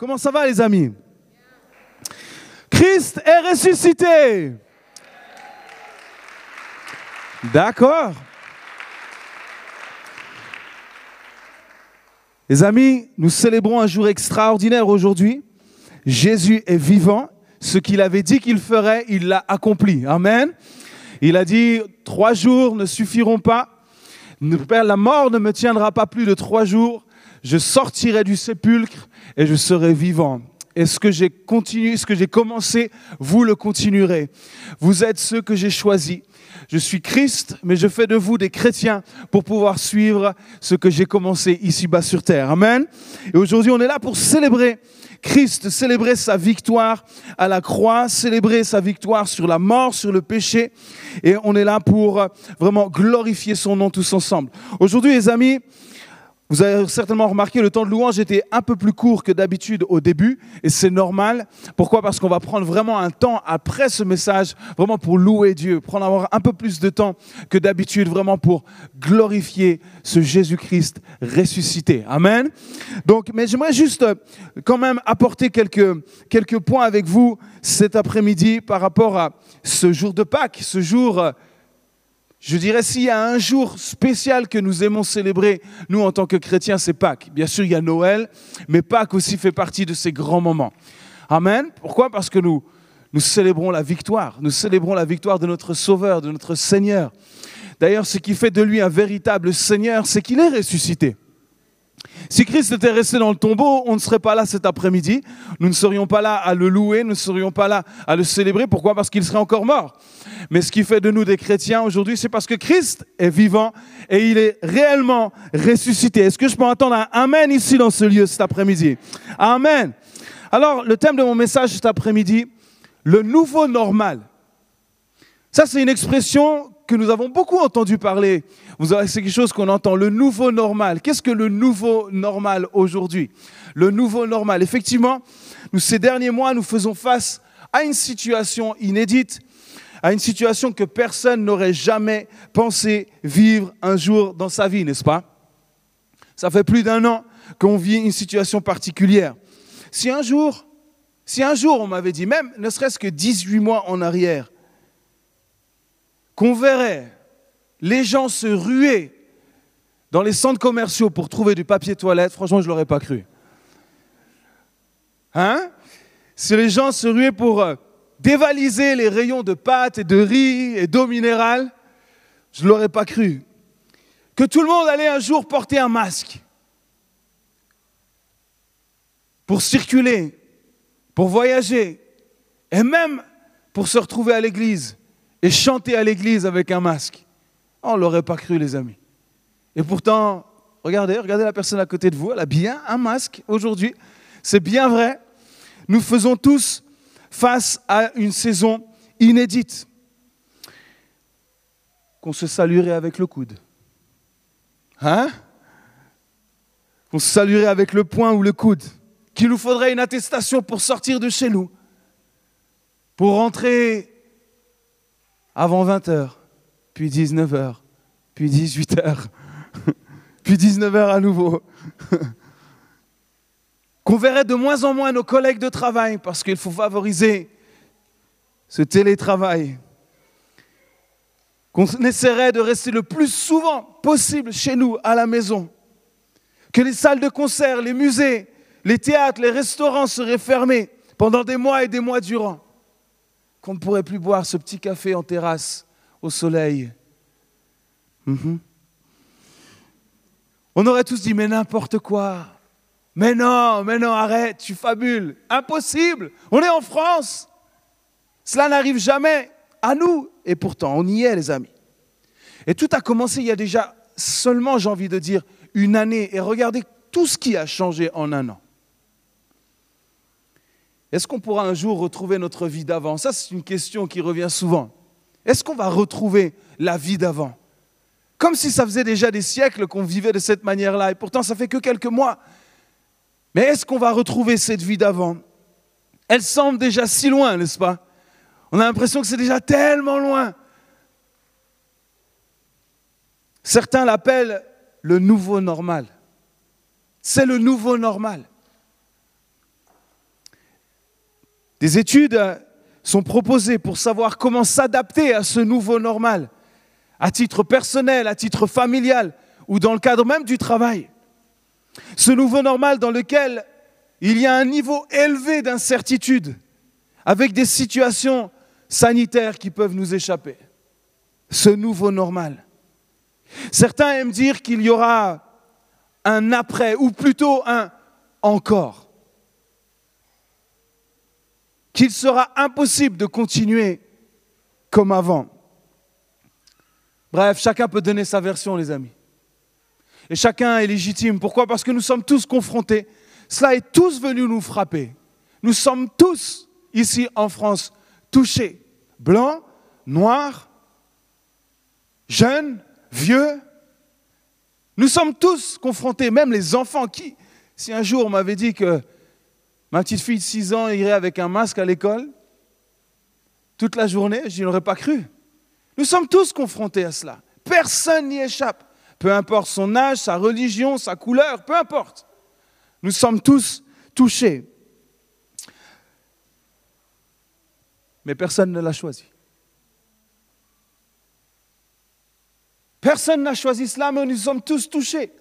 Comment ça va les amis? Christ est ressuscité. D'accord. Les amis, nous célébrons un jour extraordinaire aujourd'hui. Jésus est vivant. Ce qu'il avait dit qu'il ferait, il l'a accompli. Amen. Il a dit, trois jours ne suffiront pas. La mort ne me tiendra pas plus de trois jours. Je sortirai du sépulcre et je serai vivant. Et ce que j'ai continué, ce que j'ai commencé, vous le continuerez. Vous êtes ceux que j'ai choisis. Je suis Christ, mais je fais de vous des chrétiens pour pouvoir suivre ce que j'ai commencé ici-bas sur terre. Amen. Et aujourd'hui, on est là pour célébrer Christ, célébrer sa victoire à la croix, célébrer sa victoire sur la mort, sur le péché. Et on est là pour vraiment glorifier son nom tous ensemble. Aujourd'hui, les amis, vous avez certainement remarqué, le temps de louange était un peu plus court que d'habitude au début, et c'est normal. Pourquoi? Parce qu'on va prendre vraiment un temps après ce message, vraiment pour louer Dieu, prendre un peu plus de temps que d'habitude, vraiment pour glorifier ce Jésus-Christ ressuscité. Amen. Donc, mais j'aimerais juste euh, quand même apporter quelques, quelques points avec vous cet après-midi par rapport à ce jour de Pâques, ce jour euh, je dirais, s'il y a un jour spécial que nous aimons célébrer, nous en tant que chrétiens, c'est Pâques. Bien sûr, il y a Noël, mais Pâques aussi fait partie de ces grands moments. Amen. Pourquoi? Parce que nous, nous célébrons la victoire. Nous célébrons la victoire de notre Sauveur, de notre Seigneur. D'ailleurs, ce qui fait de lui un véritable Seigneur, c'est qu'il est ressuscité. Si Christ était resté dans le tombeau, on ne serait pas là cet après-midi. Nous ne serions pas là à le louer, nous ne serions pas là à le célébrer. Pourquoi? Parce qu'il serait encore mort. Mais ce qui fait de nous des chrétiens aujourd'hui, c'est parce que Christ est vivant et il est réellement ressuscité. Est-ce que je peux entendre un Amen ici dans ce lieu cet après-midi? Amen. Alors, le thème de mon message cet après-midi, le nouveau normal. Ça, c'est une expression que nous avons beaucoup entendu parler. C'est quelque chose qu'on entend, le nouveau normal. Qu'est-ce que le nouveau normal aujourd'hui? Le nouveau normal. Effectivement, ces derniers mois, nous faisons face à une situation inédite, à une situation que personne n'aurait jamais pensé vivre un jour dans sa vie, n'est-ce pas? Ça fait plus d'un an qu'on vit une situation particulière. Si un jour, si un jour on m'avait dit, même ne serait-ce que 18 mois en arrière, qu'on verrait les gens se ruer dans les centres commerciaux pour trouver du papier toilette, franchement, je ne l'aurais pas cru. Hein? Si les gens se ruaient pour euh, dévaliser les rayons de pâtes et de riz et d'eau minérale, je ne l'aurais pas cru. Que tout le monde allait un jour porter un masque pour circuler, pour voyager et même pour se retrouver à l'église et chanter à l'église avec un masque. On ne l'aurait pas cru, les amis. Et pourtant, regardez, regardez la personne à côté de vous, elle a bien un masque aujourd'hui. C'est bien vrai. Nous faisons tous face à une saison inédite. Qu'on se saluerait avec le coude. Hein? Qu'on se saluerait avec le poing ou le coude. Qu'il nous faudrait une attestation pour sortir de chez nous. Pour rentrer avant 20h, puis 19h, puis 18h, puis 19h à nouveau. Qu'on verrait de moins en moins nos collègues de travail parce qu'il faut favoriser ce télétravail. Qu'on essaierait de rester le plus souvent possible chez nous, à la maison. Que les salles de concert, les musées, les théâtres, les restaurants seraient fermés pendant des mois et des mois durant qu'on ne pourrait plus boire ce petit café en terrasse au soleil. Mhm. On aurait tous dit, mais n'importe quoi. Mais non, mais non, arrête, tu fabules. Impossible. On est en France. Cela n'arrive jamais à nous. Et pourtant, on y est, les amis. Et tout a commencé il y a déjà seulement, j'ai envie de dire, une année. Et regardez tout ce qui a changé en un an. Est-ce qu'on pourra un jour retrouver notre vie d'avant? Ça, c'est une question qui revient souvent. Est-ce qu'on va retrouver la vie d'avant? Comme si ça faisait déjà des siècles qu'on vivait de cette manière-là, et pourtant ça fait que quelques mois. Mais est-ce qu'on va retrouver cette vie d'avant? Elle semble déjà si loin, n'est-ce pas? On a l'impression que c'est déjà tellement loin. Certains l'appellent le nouveau normal. C'est le nouveau normal. Des études euh, sont proposées pour savoir comment s'adapter à ce nouveau normal, à titre personnel, à titre familial ou dans le cadre même du travail. Ce nouveau normal dans lequel il y a un niveau élevé d'incertitude, avec des situations sanitaires qui peuvent nous échapper. Ce nouveau normal. Certains aiment dire qu'il y aura un après, ou plutôt un encore. Qu'il sera impossible de continuer comme avant. Bref, chacun peut donner sa version, les amis. Et chacun est légitime. Pourquoi? Parce que nous sommes tous confrontés. Cela est tous venu nous frapper. Nous sommes tous, ici en France, touchés. Blancs, noirs, jeunes, vieux. Nous sommes tous confrontés, même les enfants qui, si un jour on m'avait dit que ma petite fille de 6 ans irait avec un masque à l'école, toute la journée, je n'y aurais pas cru. Nous sommes tous confrontés à cela. Personne n'y échappe. Peu importe son âge, sa religion, sa couleur, peu importe. Nous sommes tous touchés. Mais personne ne l'a choisi. Personne n'a choisi cela, mais nous sommes tous touchés,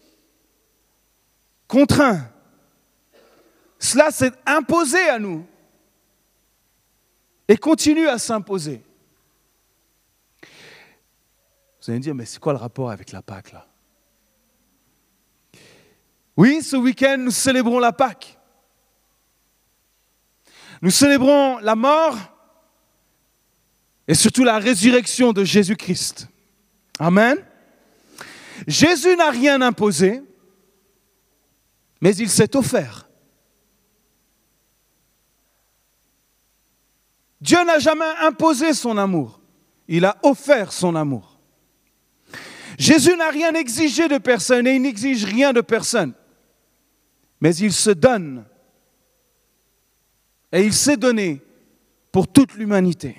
contraints. Cela s'est imposé à nous et continue à s'imposer. Vous allez me dire, mais c'est quoi le rapport avec la Pâque là? Oui, ce week-end, nous célébrons la Pâque. Nous célébrons la mort et surtout la résurrection de Jésus-Christ. Amen. Jésus n'a rien imposé, mais il s'est offert. Dieu n'a jamais imposé son amour, il a offert son amour. Jésus n'a rien exigé de personne et il n'exige rien de personne, mais il se donne et il s'est donné pour toute l'humanité.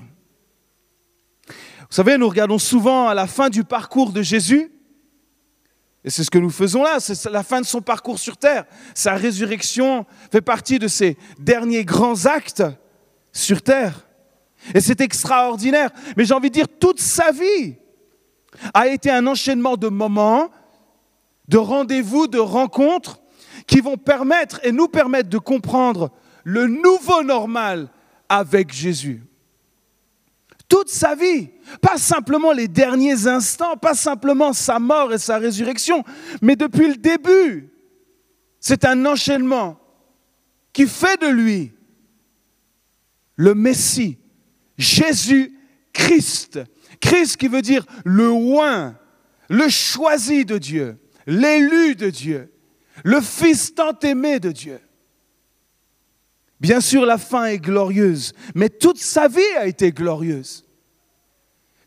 Vous savez, nous regardons souvent à la fin du parcours de Jésus, et c'est ce que nous faisons là, c'est la fin de son parcours sur terre. Sa résurrection fait partie de ses derniers grands actes sur terre. Et c'est extraordinaire. Mais j'ai envie de dire, toute sa vie a été un enchaînement de moments, de rendez-vous, de rencontres qui vont permettre et nous permettre de comprendre le nouveau normal avec Jésus toute sa vie. Pas simplement les derniers instants, pas simplement sa mort et sa résurrection, mais depuis le début. C'est un enchaînement qui fait de lui le Messie, Jésus-Christ. Christ qui veut dire le oint, le choisi de Dieu, l'élu de Dieu, le fils tant aimé de Dieu. Bien sûr, la fin est glorieuse, mais toute sa vie a été glorieuse.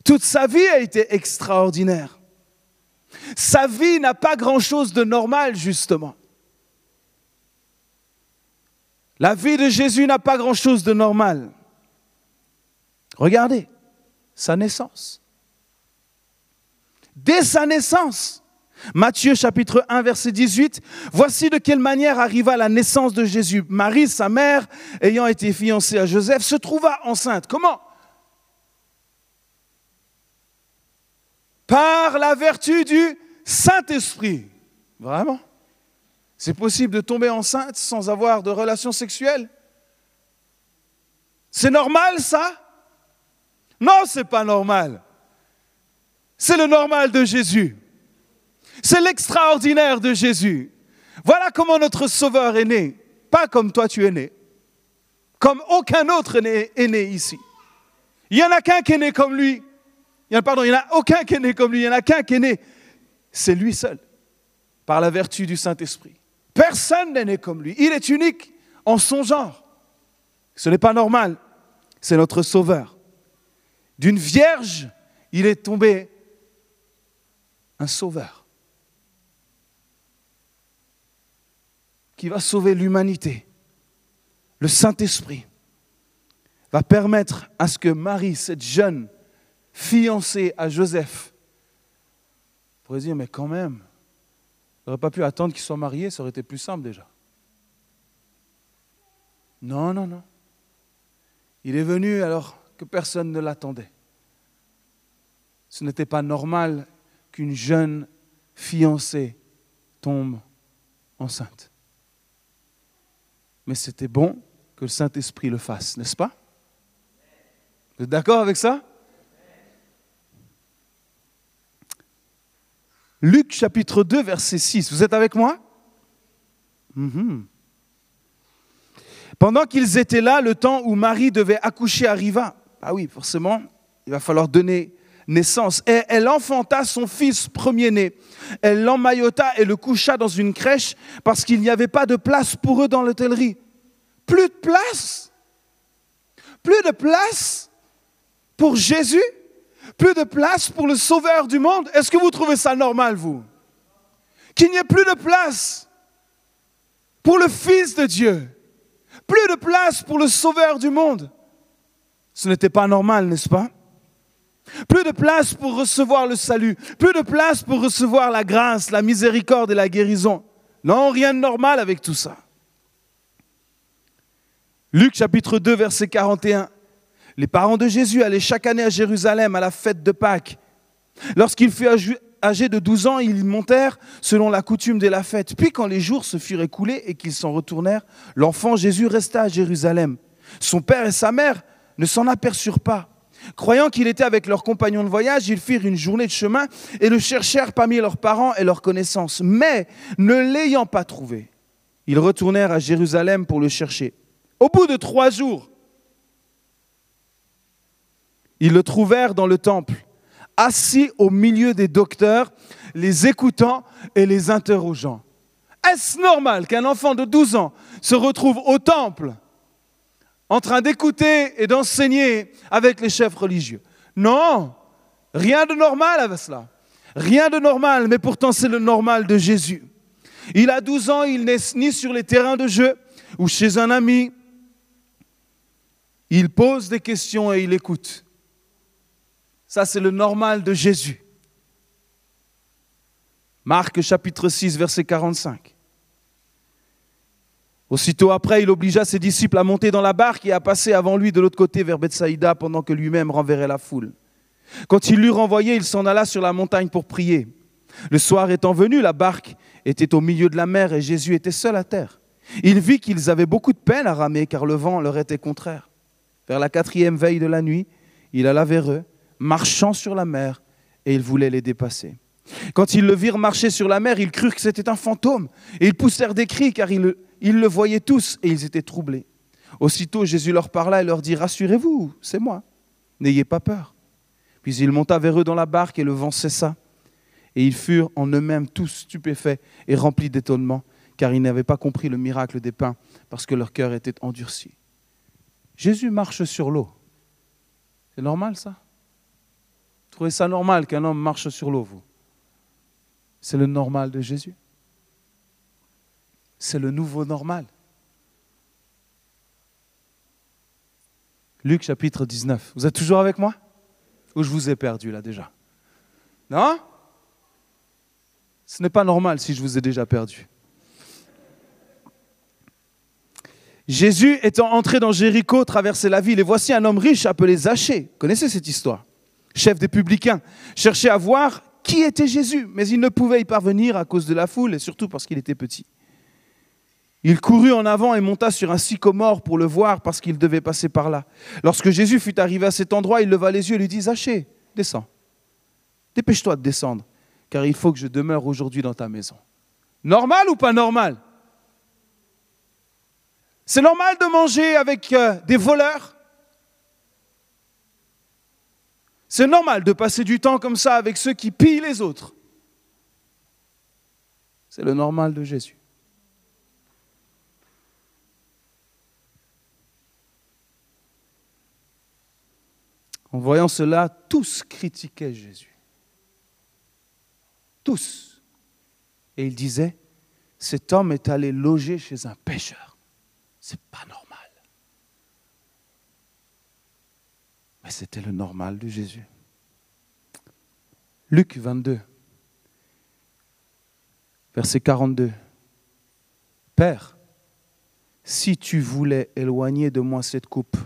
Toute sa vie a été extraordinaire. Sa vie n'a pas grand-chose de normal, justement. La vie de Jésus n'a pas grand-chose de normal. Regardez, sa naissance. Dès sa naissance, Matthieu chapitre 1 verset 18, voici de quelle manière arriva la naissance de Jésus. Marie, sa mère, ayant été fiancée à Joseph, se trouva enceinte. Comment? Par la vertu du Saint-Esprit. Vraiment? C'est possible de tomber enceinte sans avoir de relations sexuelles C'est normal ça? Non, c'est pas normal. C'est le normal de Jésus. C'est l'extraordinaire de Jésus. Voilà comment notre Sauveur est né. Pas comme toi tu es né. Comme aucun autre est né ici. Il n'y en a qu'un qui est né comme lui. Pardon, il n'y en a aucun qui est né comme lui. Il n'y en a qu'un qui est né. C'est lui seul. Par la vertu du Saint-Esprit. Personne n'est né comme lui. Il est unique en son genre. Ce n'est pas normal. C'est notre Sauveur. D'une vierge, il est tombé un Sauveur. qui va sauver l'humanité, le Saint-Esprit, va permettre à ce que Marie, cette jeune fiancée à Joseph, pourrait dire, mais quand même, n'aurait pas pu attendre qu'il soit marié, ça aurait été plus simple déjà. Non, non, non. Il est venu alors que personne ne l'attendait. Ce n'était pas normal qu'une jeune fiancée tombe enceinte. Mais c'était bon que le Saint-Esprit le fasse, n'est-ce pas? Vous êtes d'accord avec ça? Luc chapitre 2, verset 6. Vous êtes avec moi? Mhm. Pendant qu'ils étaient là, le temps où Marie devait accoucher arriva. Ah oui, forcément, il va falloir donner naissance. Et elle enfanta son fils premier-né. Elle l'emmaillota et le coucha dans une crèche parce qu'il n'y avait pas de place pour eux dans l'hôtellerie. Plus de place? Plus de place pour Jésus? Plus de place pour le Sauveur du monde? Est-ce que vous trouvez ça normal, vous? Qu'il n'y ait plus de place pour le Fils de Dieu. Plus de place pour le Sauveur du monde. Ce n'était pas normal, n'est-ce pas? Plus de place pour recevoir le salut. Plus de place pour recevoir la grâce, la miséricorde et la guérison. Non, rien de normal avec tout ça. Luc chapitre 2, verset 41. Les parents de Jésus allaient chaque année à Jérusalem à la fête de Pâques. Lorsqu'il fut âgés de 12 ans, ils montèrent selon la coutume de la fête. Puis quand les jours se furent écoulés et qu'ils s'en retournèrent, l'enfant Jésus resta à Jérusalem. Son père et sa mère ne s'en aperçurent pas. Croyant qu'il était avec leurs compagnons de voyage, ils firent une journée de chemin et le cherchèrent parmi leurs parents et leurs connaissances. Mais ne l'ayant pas trouvé, ils retournèrent à Jérusalem pour le chercher. Au bout de trois jours, ils le trouvèrent dans le temple assis au milieu des docteurs, les écoutant et les interrogeant. Est-ce normal qu'un enfant de 12 ans se retrouve au temple en train d'écouter et d'enseigner avec les chefs religieux Non, rien de normal avec cela. Rien de normal, mais pourtant c'est le normal de Jésus. Il a 12 ans, il n'est ni sur les terrains de jeu ou chez un ami. Il pose des questions et il écoute. Ça, c'est le normal de Jésus. Marc chapitre 6, verset 45. Aussitôt après, il obligea ses disciples à monter dans la barque et à passer avant lui de l'autre côté vers Bethsaïda pendant que lui-même renverrait la foule. Quand il l'eut renvoyé, il s'en alla sur la montagne pour prier. Le soir étant venu, la barque était au milieu de la mer et Jésus était seul à terre. Il vit qu'ils avaient beaucoup de peine à ramer car le vent leur était contraire. Vers la quatrième veille de la nuit, il alla vers eux marchant sur la mer, et ils voulaient les dépasser. Quand ils le virent marcher sur la mer, ils crurent que c'était un fantôme, et ils poussèrent des cris, car ils le, voyaient tous, et ils étaient troublés. Aussitôt Jésus leur parla et leur dit, Rassurez-vous, c'est moi, n'ayez pas peur. Puis il monta vers eux dans la barque, et le vent cessa. Et ils furent en eux-mêmes tous stupéfaits et remplis d'étonnement, car ils n'avaient pas compris le miracle des pains, parce que leur cœur était endurci. Jésus marche sur l'eau. C'est normal ça? Trouvez ça normal qu'un homme marche sur l'eau, vous? C'est le normal de Jésus. C'est le nouveau normal. Luc chapitre 19. Vous êtes toujours avec moi? Ou je vous ai perdu là déjà? Non? Ce n'est pas normal si je vous ai déjà perdu. Jésus étant entré dans Jéricho, traversait la ville, et voici un homme riche appelé Zachée. connaissez cette histoire? Chef des publicains, cherchait à voir qui était Jésus, mais il ne pouvait y parvenir à cause de la foule et surtout parce qu'il était petit. Il courut en avant et monta sur un sycomore pour le voir parce qu'il devait passer par là. Lorsque Jésus fut arrivé à cet endroit, il leva les yeux et lui dit Zachée, descends. Dépêche-toi de descendre, car il faut que je demeure aujourd'hui dans ta maison. Normal ou pas normal? C'est normal de manger avec euh, des voleurs? C'est normal de passer du temps comme ça avec ceux qui pillent les autres. C'est le normal de Jésus. En voyant cela, tous critiquaient Jésus. Tous. Et ils disaient, cet homme est allé loger chez un pêcheur. C'est pas normal. Mais c'était le normal de Jésus. Luc 22, verset 42. Père, si tu voulais éloigner de moi cette coupe,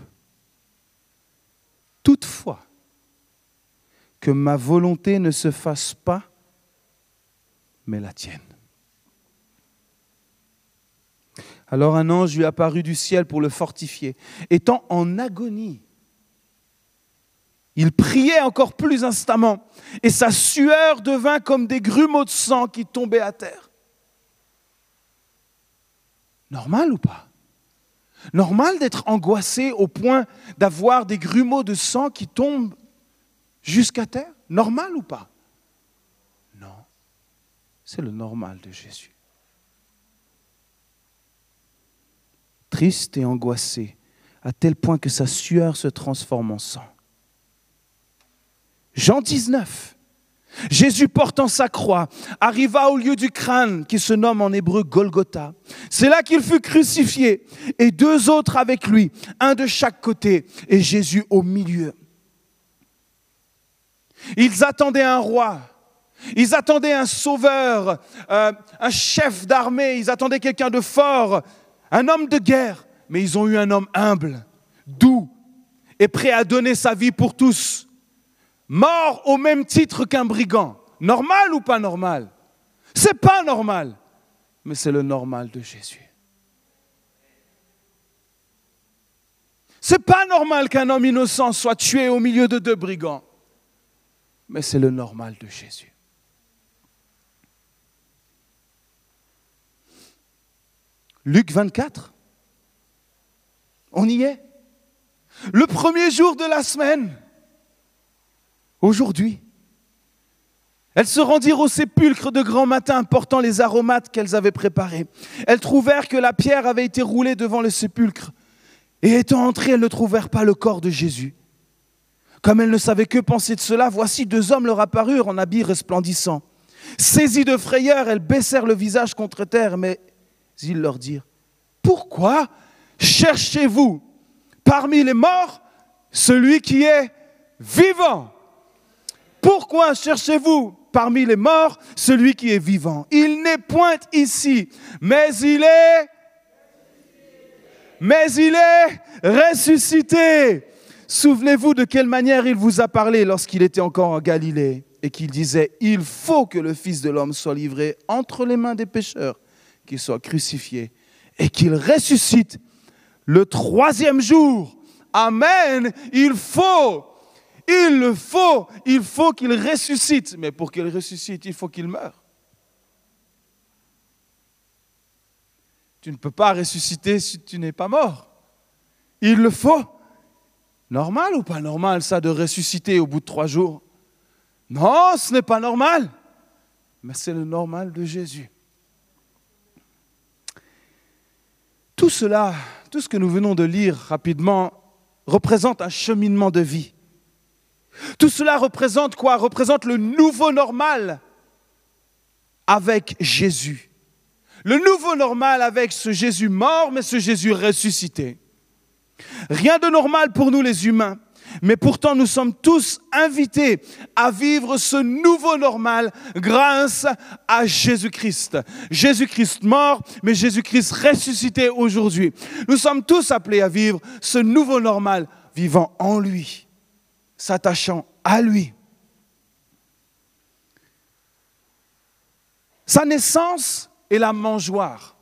Toutefois, que ma volonté ne se fasse pas, mais la tienne. Alors un ange lui apparut du ciel pour le fortifier. Étant en agonie, il priait encore plus instamment, et sa sueur devint comme des grumeaux de sang qui tombaient à terre. Normal ou pas? Normal d'être angoissé au point d'avoir des grumeaux de sang qui tombent jusqu'à terre? Normal ou pas? Non, c'est le normal de Jésus. Triste et angoissé, à tel point que sa sueur se transforme en sang. Jean 19. Jésus portant sa croix arriva au lieu du crâne qui se nomme en hébreu Golgotha. C'est là qu'il fut crucifié et deux autres avec lui, un de chaque côté et Jésus au milieu. Ils attendaient un roi, ils attendaient un sauveur, euh, un chef d'armée, ils attendaient quelqu'un de fort, un homme de guerre, mais ils ont eu un homme humble, doux et prêt à donner sa vie pour tous mort au même titre qu'un brigand. Normal ou pas normal? C'est pas normal, mais c'est le normal de Jésus. C'est pas normal qu'un homme innocent soit tué au milieu de deux brigands, mais c'est le normal de Jésus. Luc 24, on y est? Le premier jour de la semaine, aujourd'hui. Elles se rendirent au sépulcre de grand matin portant les aromates qu'elles avaient préparés. Elles trouvèrent que la pierre avait été roulée devant le sépulcre. Et étant entrées, elles ne trouvèrent pas le corps de Jésus. Comme elles ne savaient que penser de cela, voici deux hommes leur apparurent en habits resplendissants. Saisies de frayeur, elles baissèrent le visage contre terre, mais ils leur dirent, Pourquoi cherchez-vous parmi les morts celui qui est vivant? Pourquoi cherchez-vous parmi les morts celui qui est vivant? Il n'est point ici, mais il est... Mais il est ressuscité. Souvenez-vous de quelle manière il vous a parlé lorsqu'il était encore en Galilée et qu'il disait, il faut que le Fils de l'homme soit livré entre les mains des pécheurs, qu'il soit crucifié et qu'il ressuscite le troisième jour. Amen. Il faut il le faut, il faut qu'il ressuscite. Mais pour qu'il ressuscite, il faut qu'il meure. Tu ne peux pas ressusciter si tu n'es pas mort. Il le faut. Normal ou pas normal ça de ressusciter au bout de trois jours? Non, ce n'est pas normal. Mais c'est le normal de Jésus. Tout cela, tout ce que nous venons de lire rapidement, représente un cheminement de vie. Tout cela représente quoi? Représente le nouveau normal avec Jésus. Le nouveau normal avec ce Jésus mort, mais ce Jésus ressuscité. Rien de normal pour nous les humains, mais pourtant nous sommes tous invités à vivre ce nouveau normal grâce à Jésus-Christ. Jésus-Christ mort, mais Jésus-Christ ressuscité aujourd'hui. Nous sommes tous appelés à vivre ce nouveau normal vivant en lui s'attachant à lui. Sa naissance est la mangeoire.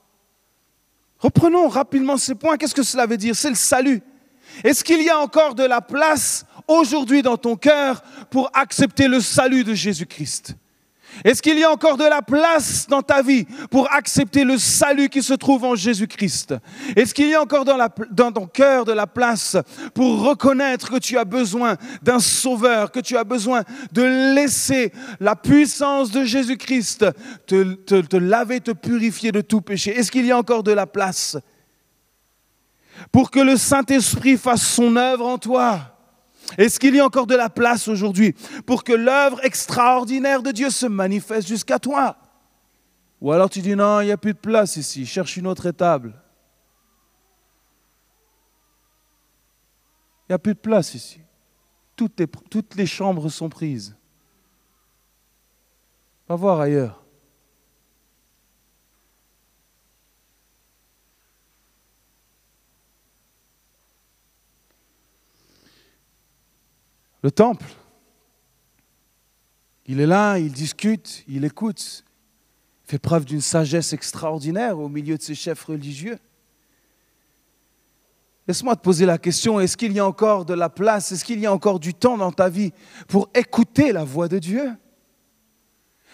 Reprenons rapidement ces points. Qu'est-ce que cela veut dire? C'est le salut. Est-ce qu'il y a encore de la place aujourd'hui dans ton cœur pour accepter le salut de Jésus-Christ? Est-ce qu'il y a encore de la place dans ta vie pour accepter le salut qui se trouve en Jésus-Christ? Est-ce qu'il y a encore dans, ton cœur de la place pour reconnaître que tu as besoin d'un sauveur, que tu as besoin de laisser la puissance de Jésus-Christ te laver, te purifier de tout péché? Est-ce qu'il y a encore de la place pour que le Saint-Esprit fasse son œuvre en toi? Est-ce qu'il y a encore de la place aujourd'hui pour que l'œuvre extraordinaire de Dieu se manifeste jusqu'à toi? Ou alors tu dis non, il n'y a plus de place ici, cherche une autre étable. Il n'y a plus de place ici. Toutes les, chambres sont prises. Va voir ailleurs. Le temple. Il est là, il discute, il écoute, il fait preuve d'une sagesse extraordinaire au milieu de ses chefs religieux. Laisse-moi te poser la question, est-ce qu'il y a encore de la place, est-ce qu'il y a encore du temps dans ta vie pour écouter la voix de Dieu?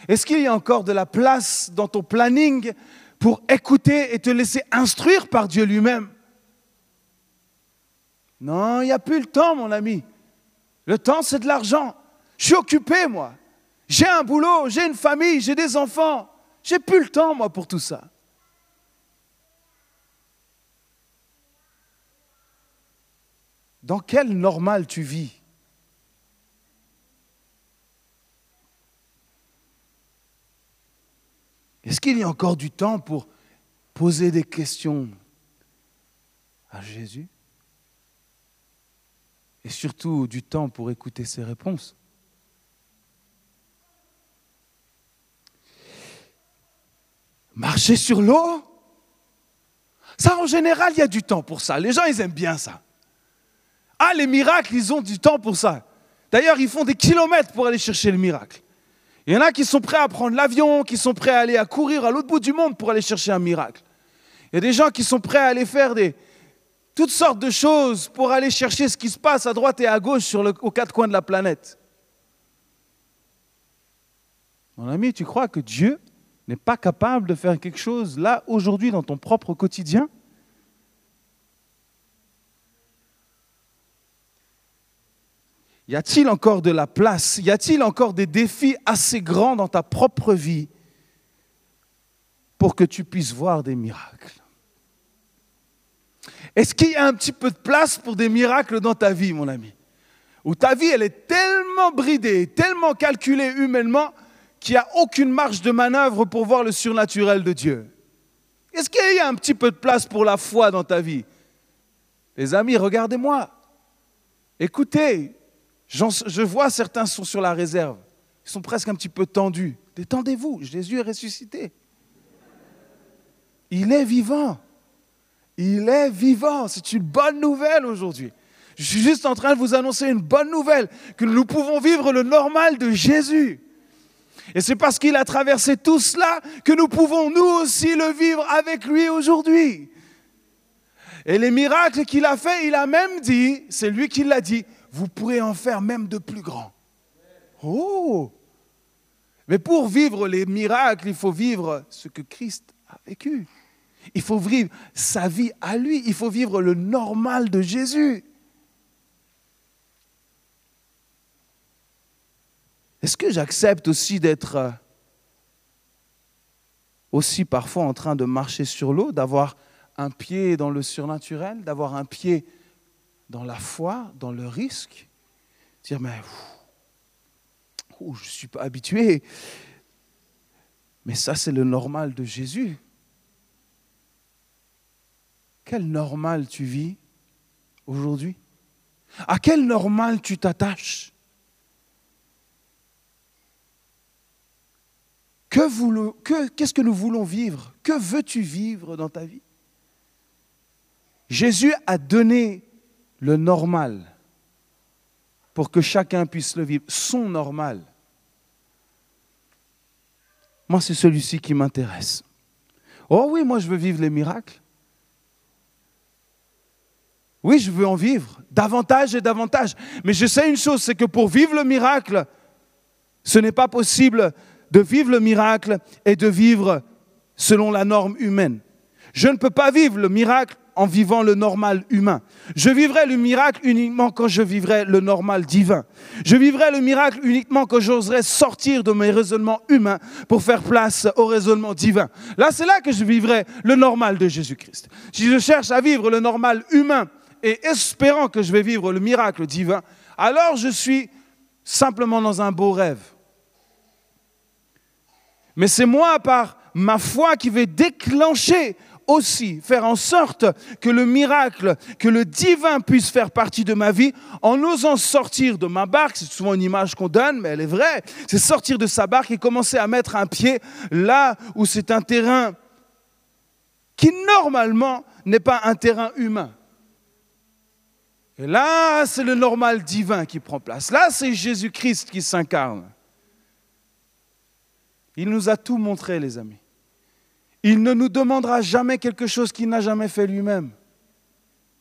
Est-ce qu'il y a encore de la place dans ton planning pour écouter et te laisser instruire par Dieu lui-même? Non, il n'y a plus le temps, mon ami. Le temps, c'est de l'argent. Je suis occupé, moi. J'ai un boulot, j'ai une famille, j'ai des enfants. J'ai plus le temps, moi, pour tout ça. Dans quel normal tu vis? Est-ce qu'il y a encore du temps pour poser des questions à Jésus? Et surtout du temps pour écouter ses réponses Marcher sur l'eau Ça, en général, il y a du temps pour ça. Les gens, ils aiment bien ça. Ah, les miracles, ils ont du temps pour ça. D'ailleurs, ils font des kilomètres pour aller chercher le miracle. Il y en a qui sont prêts à prendre l'avion, qui sont prêts à aller à courir à l'autre bout du monde pour aller chercher un miracle. Il y a des gens qui sont prêts à aller faire des, toutes sortes de choses pour aller chercher ce qui se passe à droite et à gauche aux quatre coins de la planète. Mon ami, tu crois que Dieu n'est pas capable de faire quelque chose là, aujourd'hui, dans ton propre quotidien? Y a-t-il encore de la place? Y a-t-il encore des défis assez grands dans ta propre vie pour que tu puisses voir des miracles? Est-ce qu'il y a un petit peu de place pour des miracles dans ta vie, mon ami Où ta vie, elle est tellement bridée, tellement calculée humainement qu'il n'y a aucune marge de manœuvre pour voir le surnaturel de Dieu Est-ce qu'il y a un petit peu de place pour la foi dans ta vie Les amis, regardez-moi. Écoutez, je vois certains sont sur la réserve. Ils sont presque un petit peu tendus. Détendez-vous, Jésus est ressuscité. Il est vivant. Il est vivant. C'est une bonne nouvelle aujourd'hui. Je suis juste en train de vous annoncer une bonne nouvelle, que nous pouvons vivre le normal de Jésus. Et c'est parce qu'il a traversé tout cela que nous pouvons nous aussi le vivre avec lui aujourd'hui. Et les miracles qu'il a fait, il a même dit, c'est lui qui l'a dit, vous pourrez en faire même de plus grands. Oh Mais pour vivre les miracles, il faut vivre ce que Christ a vécu. Il faut vivre sa vie à lui. Il faut vivre le normal de Jésus. Est-ce que j'accepte aussi d'être euh, aussi parfois en train de marcher sur l'eau, d'avoir un pied dans le surnaturel, d'avoir un pied dans la foi, dans le risque, dire mais je ne suis pas habitué. Mais ça, c'est le normal de Jésus. Quel normal tu vis aujourd'hui? À quel normal tu t'attaches? Qu'est-ce que nous voulons vivre? Que veux-tu vivre dans ta vie? Jésus a donné le normal, pour que chacun puisse le vivre, son normal. Moi, c'est celui-ci qui m'intéresse. Oh oui, moi, je veux vivre les miracles. Oui, je veux en vivre davantage et davantage. Mais je sais une chose, c'est que pour vivre le miracle, ce n'est pas possible de vivre le miracle et de vivre selon la norme humaine. Je ne peux pas vivre le miracle en vivant le normal humain. Je vivrai le miracle uniquement quand je vivrai le normal divin. Je vivrai le miracle uniquement quand j'oserai sortir de mes raisonnements humains pour faire place au raisonnement divin. Là, c'est là que je vivrai le normal de Jésus-Christ. Si je cherche à vivre le normal humain et espérant que je vais vivre le miracle divin, alors je suis simplement dans un beau rêve. Mais c'est moi, par ma foi, qui vais déclencher aussi faire en sorte que le miracle, que le divin puisse faire partie de ma vie en osant sortir de ma barque. C'est souvent une image qu'on donne, mais elle est vraie. C'est sortir de sa barque et commencer à mettre un pied là où c'est un terrain qui normalement n'est pas un terrain humain. Et là, c'est le normal divin qui prend place. Là, c'est Jésus-Christ qui s'incarne. Il nous a tout montré, les amis. Il ne nous demandera jamais quelque chose qu'il n'a jamais fait lui-même.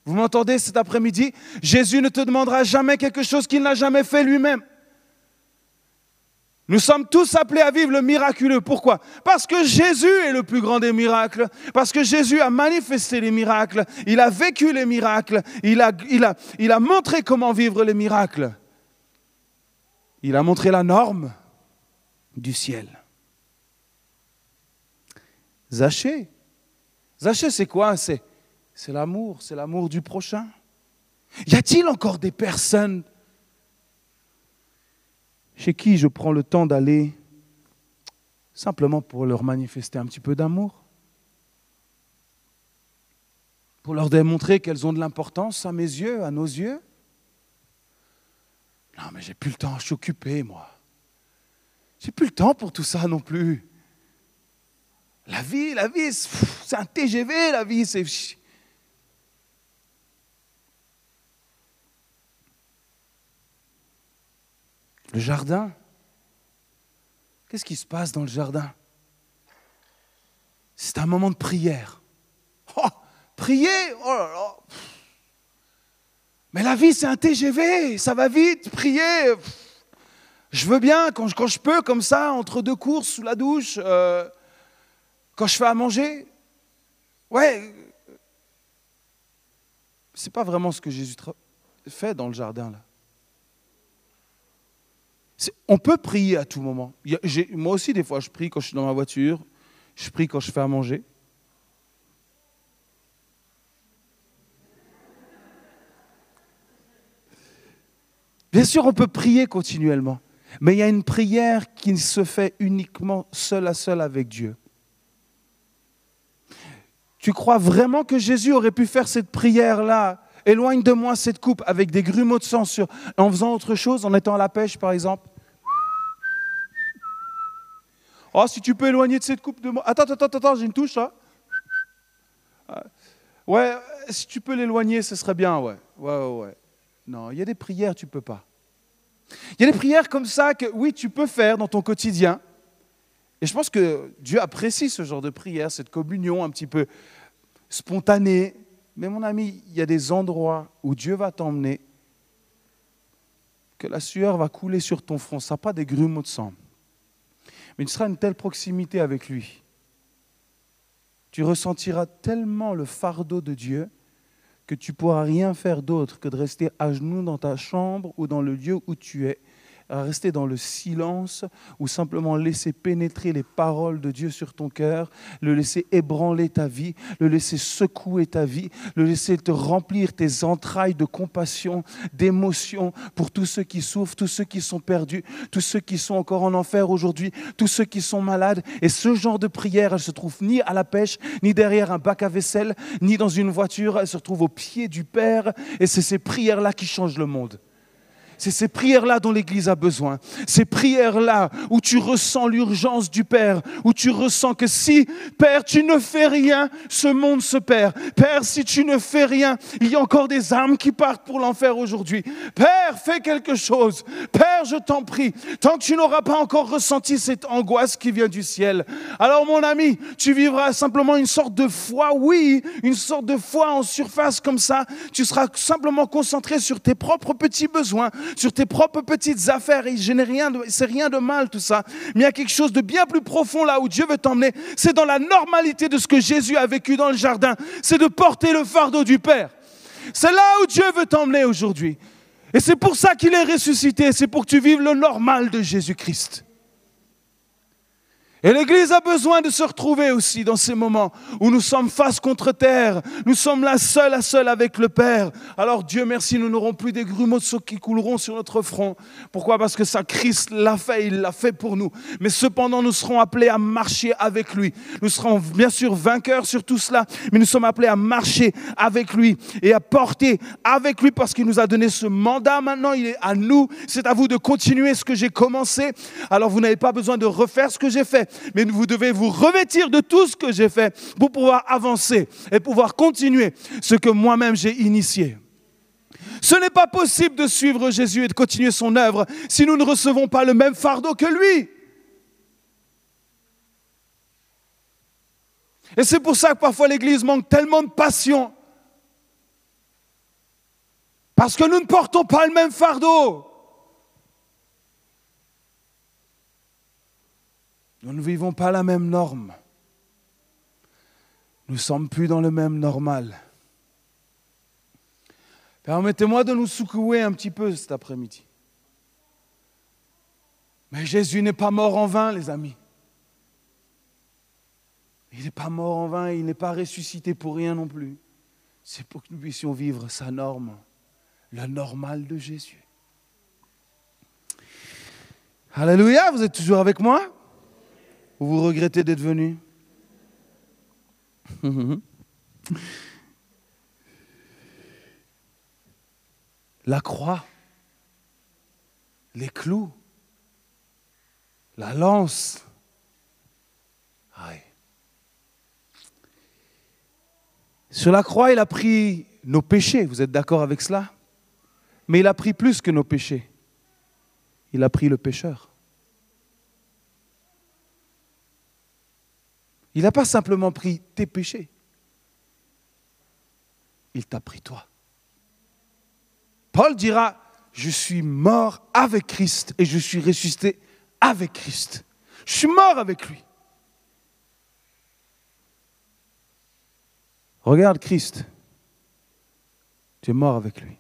Vous m'entendez cet après-midi? Jésus ne te demandera jamais quelque chose qu'il n'a jamais fait lui-même. Nous sommes tous appelés à vivre le miraculeux. Pourquoi? Parce que Jésus est le plus grand des miracles. Parce que Jésus a manifesté les miracles. Il a vécu les miracles. Il a, montré comment vivre les miracles. Il a montré la norme du ciel. Zachée. Zachée, c'est quoi? C'est l'amour, c'est l'amour du prochain. Y a-t-il encore des personnes chez qui je prends le temps d'aller simplement pour leur manifester un petit peu d'amour, pour leur démontrer qu'elles ont de l'importance à mes yeux, à nos yeux? Non, mais j'ai plus le temps, je suis occupé, moi. J'ai plus le temps pour tout ça non plus. La vie, la vie, c'est un TGV, la vie, c'est... Le jardin. Qu'est-ce qui se passe dans le jardin? C'est un moment de prière. Oh, prier? Oh Mais la vie, c'est un TGV, ça va vite, prier. Je veux bien, quand je, quand je peux, comme ça, entre deux courses, sous la douche, euh, quand je fais à manger. Ouais. C'est pas vraiment ce que Jésus fait dans le jardin, là. On peut prier à tout moment. Moi aussi, des fois, je prie quand je suis dans ma voiture, je prie quand je fais à manger. Bien sûr, on peut prier continuellement, mais il y a une prière qui se fait uniquement seul à seul avec Dieu. Tu crois vraiment que Jésus aurait pu faire cette prière-là? Éloigne de moi cette coupe avec des grumeaux de sang en faisant autre chose, en étant à la pêche par exemple? Oh, si tu peux éloigner de cette coupe de moi. Attends, attends, attends, j'ai une touche là. Ah. Ouais, si tu peux l'éloigner, ce serait bien, ouais. Ouais, ouais, ouais. Non, il y a des prières, tu peux pas. Il y a des prières comme ça que, oui, tu peux faire dans ton quotidien. Et je pense que Dieu apprécie ce genre de prière, cette communion un petit peu spontanée. Mais mon ami, il y a des endroits où Dieu va t'emmener, que la sueur va couler sur ton front. Ça n'a pas des grumeaux de sang mais tu seras une telle proximité avec lui. Tu ressentiras tellement le fardeau de Dieu que tu pourras rien faire d'autre que de rester à genoux dans ta chambre ou dans le lieu où tu es à rester dans le silence ou simplement laisser pénétrer les paroles de Dieu sur ton cœur, le laisser ébranler ta vie, le laisser secouer ta vie, le laisser te remplir tes entrailles de compassion, d'émotion pour tous ceux qui souffrent, tous ceux qui sont perdus, tous ceux qui sont encore en enfer aujourd'hui, tous ceux qui sont malades. Et ce genre de prière, elle se trouve ni à la pêche, ni derrière un bac à vaisselle, ni dans une voiture, elle se trouve au pied du Père. Et c'est ces prières-là qui changent le monde. C'est ces prières-là dont l'Église a besoin. Ces prières-là où tu ressens l'urgence du Père, où tu ressens que si, Père, tu ne fais rien, ce monde se perd. Père, si tu ne fais rien, il y a encore des âmes qui partent pour l'enfer aujourd'hui. Père, fais quelque chose. Père, je t'en prie, tant que tu n'auras pas encore ressenti cette angoisse qui vient du ciel. Alors mon ami, tu vivras simplement une sorte de foi, oui, une sorte de foi en surface comme ça. Tu seras simplement concentré sur tes propres petits besoins, sur tes propres petites affaires. Et je rien, c'est rien de mal tout ça. Mais il y a quelque chose de bien plus profond là où Dieu veut t'emmener. C'est dans la normalité de ce que Jésus a vécu dans le jardin. C'est de porter le fardeau du Père. C'est là où Dieu veut t'emmener aujourd'hui. Et c'est pour ça qu'il est ressuscité. C'est pour que tu vives le normal de Jésus-Christ. Et l'Église a besoin de se retrouver aussi dans ces moments où nous sommes face contre terre. Nous sommes là seuls à seul avec le Père. Alors Dieu merci, nous n'aurons plus des grumeaux de qui couleront sur notre front. Pourquoi? Parce que ça, Christ l'a fait, il l'a fait pour nous. Mais cependant, nous serons appelés à marcher avec lui. Nous serons bien sûr vainqueurs sur tout cela, mais nous sommes appelés à marcher avec lui et à porter avec lui parce qu'il nous a donné ce mandat maintenant. Il est à nous. C'est à vous de continuer ce que j'ai commencé. Alors vous n'avez pas besoin de refaire ce que j'ai fait mais vous devez vous revêtir de tout ce que j'ai fait pour pouvoir avancer et pouvoir continuer ce que moi-même j'ai initié. Ce n'est pas possible de suivre Jésus et de continuer son œuvre si nous ne recevons pas le même fardeau que lui. Et c'est pour ça que parfois l'Église manque tellement de passion. Parce que nous ne portons pas le même fardeau. Nous ne vivons pas la même norme. Nous ne sommes plus dans le même normal. Permettez-moi de nous secouer un petit peu cet après-midi. Mais Jésus n'est pas mort en vain, les amis. Il n'est pas mort en vain, il n'est pas ressuscité pour rien non plus. C'est pour que nous puissions vivre sa norme, le normal de Jésus. Alléluia, vous êtes toujours avec moi? Ou vous regrettez d'être venu La croix, les clous, la lance. Sur la croix, il a pris nos péchés, vous êtes d'accord avec cela? Mais il a pris plus que nos péchés. Il a pris le pécheur. Il n'a pas simplement pris tes péchés. Il t'a pris toi. Paul dira, je suis mort avec Christ et je suis ressuscité avec Christ. Je suis mort avec lui. Regarde Christ. Tu es mort avec lui.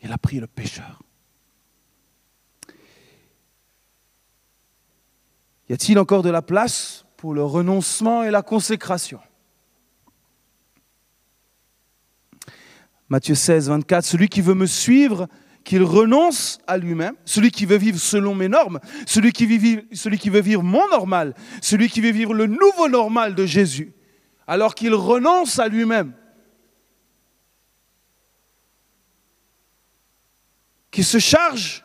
Il a pris le pécheur. Y a-t-il encore de la place pour le renoncement et la consécration? Matthieu 16, 24, celui qui veut me suivre, qu'il renonce à lui-même, celui qui veut vivre selon mes normes, celui qui, veut celui qui veut vivre mon normal, celui qui veut vivre le nouveau normal de Jésus, alors qu'il renonce à lui-même. Qu'il se charge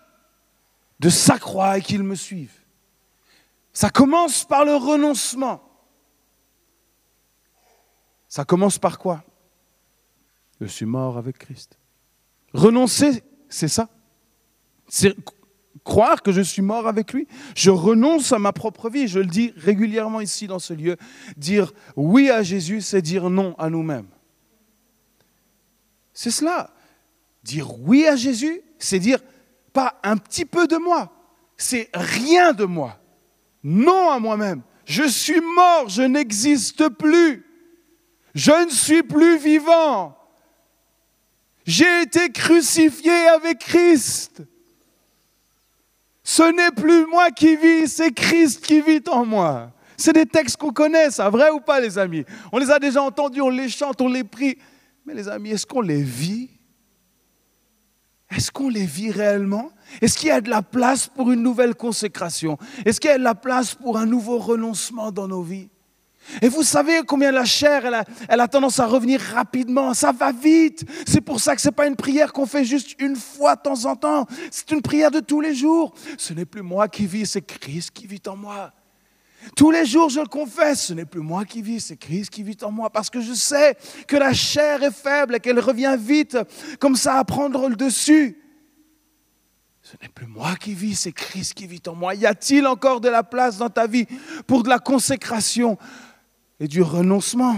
de sa croix et qu'il me suive. Ça commence par le renoncement. Ça commence par quoi? Je suis mort avec Christ. Renoncer, c'est ça? C'est croire que je suis mort avec lui? Je renonce à ma propre vie. Je le dis régulièrement ici dans ce lieu. Dire oui à Jésus, c'est dire non à nous-mêmes. C'est cela. Dire oui à Jésus, c'est dire pas un petit peu de moi, c'est rien de moi. Non à moi-même. Je suis mort, je n'existe plus. Je ne suis plus vivant. J'ai été crucifié avec Christ. Ce n'est plus moi qui vis, c'est Christ qui vit en moi. C'est des textes qu'on connaît, ça, vrai ou pas, les amis? On les a déjà entendus, on les chante, on les prie. Mais les amis, est-ce qu'on les vit? Est-ce qu'on les vit réellement? Est-ce qu'il y a de la place pour une nouvelle consécration? Est-ce qu'il y a de la place pour un nouveau renoncement dans nos vies? Et vous savez combien la chair, elle a, tendance à revenir rapidement. Ça va vite. C'est pour ça que ce n'est pas une prière qu'on fait juste une fois de temps en temps. C'est une prière de tous les jours. Ce n'est plus moi qui vis, c'est Christ qui vit en moi. Tous les jours, je le confesse, ce n'est plus moi qui vis, c'est Christ qui vit en moi. Parce que je sais que la chair est faible et qu'elle revient vite, comme ça, à prendre le dessus. Ce n'est plus moi qui vis, c'est Christ qui vit en moi. Y a-t-il encore de la place dans ta vie pour de la consécration et du renoncement?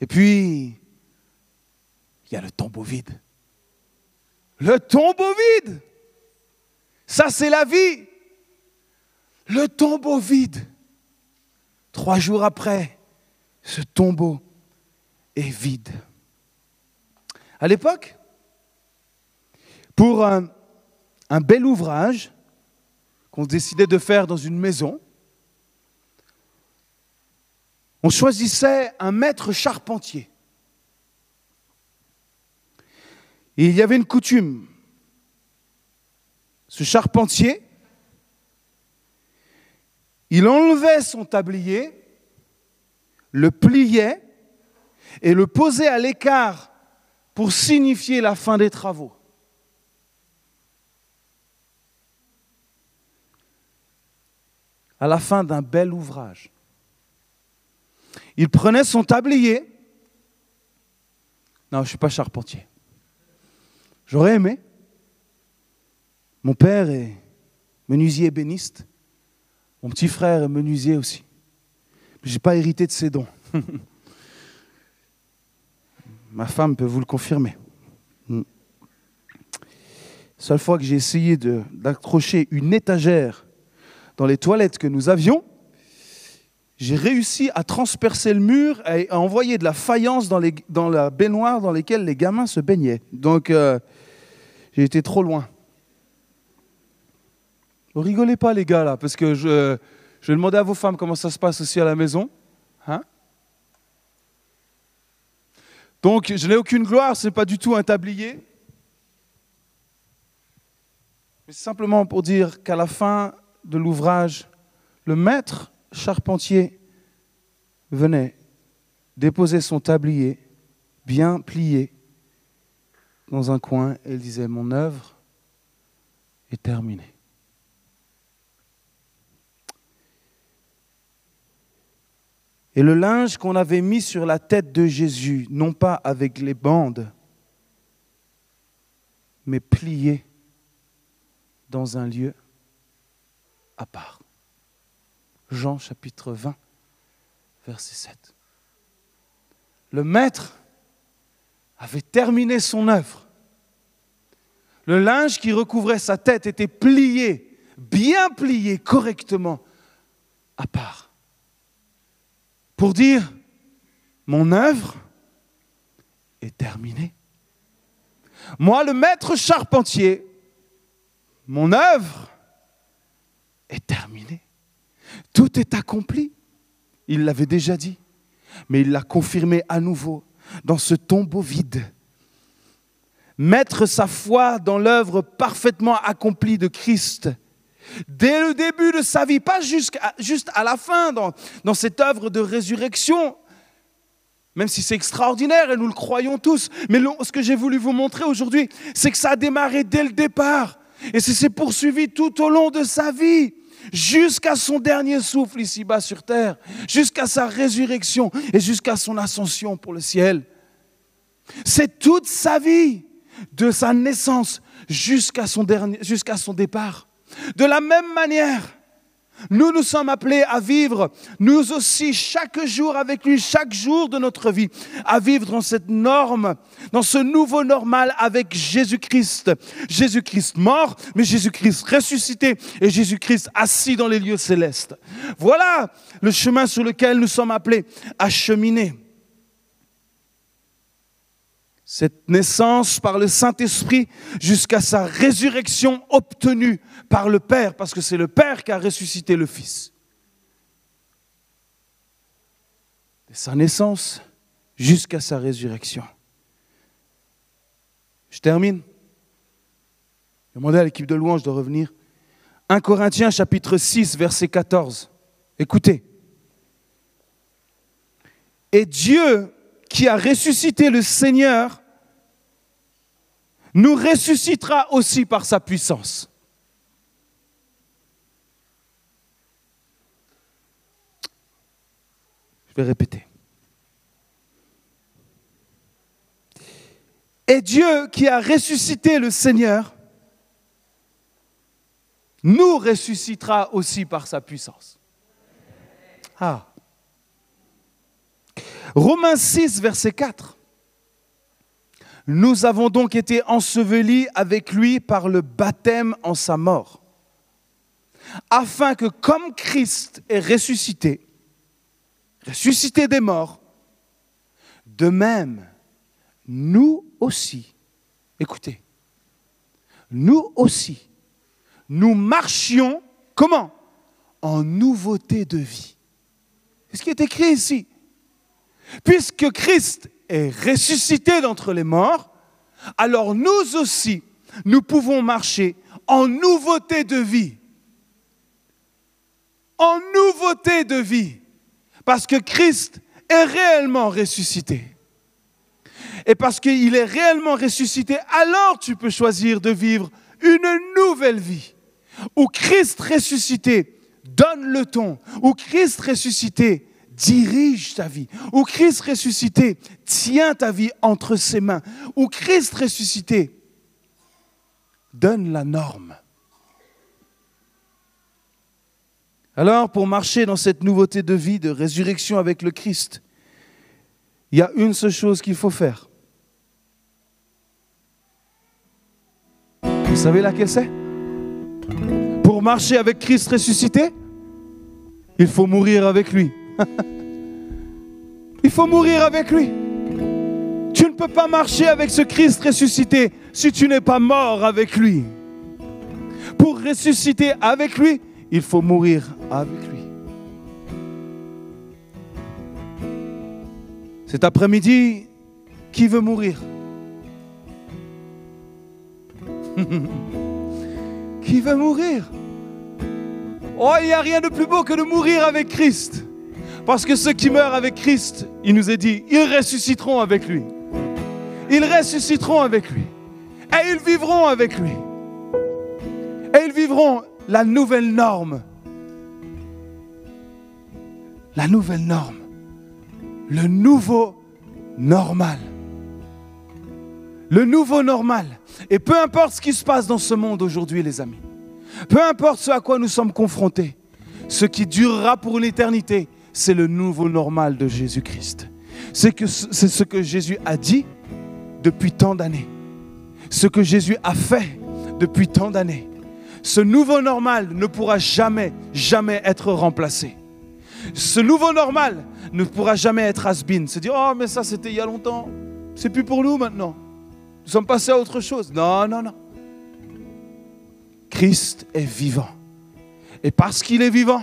Et puis, il y a le tombeau vide. Le tombeau vide. Ça, c'est la vie. Le tombeau vide. Trois jours après, ce tombeau est vide. À l'époque, pour un, bel ouvrage, qu'on décidait de faire dans une maison, on choisissait un maître charpentier. Il y avait une coutume. Ce charpentier, il enlevait son tablier, le pliait et le posait à l'écart pour signifier la fin des travaux. à la fin d'un bel ouvrage. Il prenait son tablier. Non, je ne suis pas charpentier. J'aurais aimé. Mon père est menuisier ébéniste. Mon petit frère est menuisier aussi. Je n'ai pas hérité de ses dons. Ma femme peut vous le confirmer. Hmm. Seule fois que j'ai essayé d'accrocher une étagère dans les toilettes que nous avions, j'ai réussi à transpercer le mur et à envoyer de la faïence dans, les, dans la baignoire dans laquelle les gamins se baignaient. Donc, euh, j'ai été trop loin. Rigolez pas, les gars, là, parce que je, je vais demander à vos femmes comment ça se passe aussi à la maison. Hein Donc, je n'ai aucune gloire, ce n'est pas du tout un tablier. Mais simplement pour dire qu'à la fin de l'ouvrage, le maître charpentier venait déposer son tablier bien plié dans un coin et il disait, mon œuvre est terminée. Et le linge qu'on avait mis sur la tête de Jésus, non pas avec les bandes, mais plié dans un lieu à part. Jean chapitre 20, verset 7. Le maître avait terminé son œuvre. Le linge qui recouvrait sa tête était plié, bien plié correctement, à part pour dire, mon œuvre est terminée. Moi, le maître charpentier, mon œuvre est terminée. Tout est accompli. Il l'avait déjà dit, mais il l'a confirmé à nouveau dans ce tombeau vide. Mettre sa foi dans l'œuvre parfaitement accomplie de Christ dès le début de sa vie, pas juste à la fin, dans, cette œuvre de résurrection, même si c'est extraordinaire et nous le croyons tous. Mais ce que j'ai voulu vous montrer aujourd'hui, c'est que ça a démarré dès le départ et ça s'est poursuivi tout au long de sa vie, jusqu'à son dernier souffle ici-bas sur terre, jusqu'à sa résurrection et jusqu'à son ascension pour le ciel. C'est toute sa vie, de sa naissance jusqu'à son départ. De la même manière, nous nous sommes appelés à vivre, nous aussi, chaque jour avec lui, chaque jour de notre vie, à vivre dans cette norme, dans ce nouveau normal avec Jésus-Christ. Jésus-Christ mort, mais Jésus-Christ ressuscité et Jésus-Christ assis dans les lieux célestes. Voilà le chemin sur lequel nous sommes appelés à cheminer cette naissance par le Saint-Esprit jusqu'à sa résurrection obtenue par le Père, parce que c'est le Père qui a ressuscité le Fils. De sa naissance jusqu'à sa résurrection. Je termine. Demandez à l'équipe de louange de revenir. 1 Corinthiens chapitre 6 verset 14. Écoutez. Et Dieu qui a ressuscité le Seigneur nous ressuscitera aussi par sa puissance. Je vais répéter. Et Dieu qui a ressuscité le Seigneur nous ressuscitera aussi par sa puissance. Ah. Romains 6, verset 4. Nous avons donc été ensevelis avec lui par le baptême en sa mort, afin que comme Christ est ressuscité, ressuscité des morts, de même, nous aussi, écoutez, nous aussi, nous marchions, comment? En nouveauté de vie. C'est ce qui est écrit ici. Puisque Christ est ressuscité d'entre les morts, alors nous aussi, nous pouvons marcher en nouveauté de vie. En nouveauté de vie. Parce que Christ est réellement ressuscité. Et parce qu'il est réellement ressuscité, alors tu peux choisir de vivre une nouvelle vie. Où Christ ressuscité donne le ton. Où Christ ressuscité dirige ta vie, où Christ ressuscité tient ta vie entre ses mains, où Christ ressuscité donne la norme. Alors, pour marcher dans cette nouveauté de vie, de résurrection avec le Christ, il y a une seule chose qu'il faut faire. Vous savez laquelle c'est? Pour marcher avec Christ ressuscité, il faut mourir avec lui. il faut mourir avec lui. Tu ne peux pas marcher avec ce Christ ressuscité si tu n'es pas mort avec lui. Pour ressusciter avec lui, il faut mourir avec lui. Cet après-midi, qui veut mourir? Qui veut mourir? Oh, il n'y a rien de plus beau que de mourir avec Christ. Parce que ceux qui meurent avec Christ, il nous est dit, ils ressusciteront avec lui. Ils ressusciteront avec lui. Et ils vivront avec lui. Et ils vivront la nouvelle norme. La nouvelle norme. Le nouveau normal. Le nouveau normal. Et peu importe ce qui se passe dans ce monde aujourd'hui, les amis. Peu importe ce à quoi nous sommes confrontés, ce qui durera pour l'éternité, c'est le nouveau normal de Jésus-Christ. C'est ce que Jésus a dit depuis tant d'années. Ce que Jésus a fait depuis tant d'années. Ce nouveau normal ne pourra jamais, jamais être remplacé. Ce nouveau normal ne pourra jamais être has-been. Se dire, oh, mais ça c'était il y a longtemps. C'est plus pour nous maintenant. Nous sommes passés à autre chose. Non, non, non. Christ est vivant. Et parce qu'il est vivant,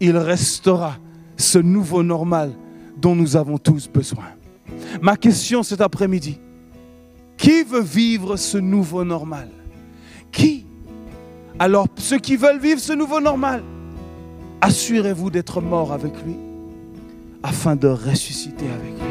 il restera ce nouveau normal dont nous avons tous besoin. Ma question cet après-midi, qui veut vivre ce nouveau normal? Qui? Alors ceux qui veulent vivre ce nouveau normal, assurez-vous d'être mort avec lui afin de ressusciter avec lui.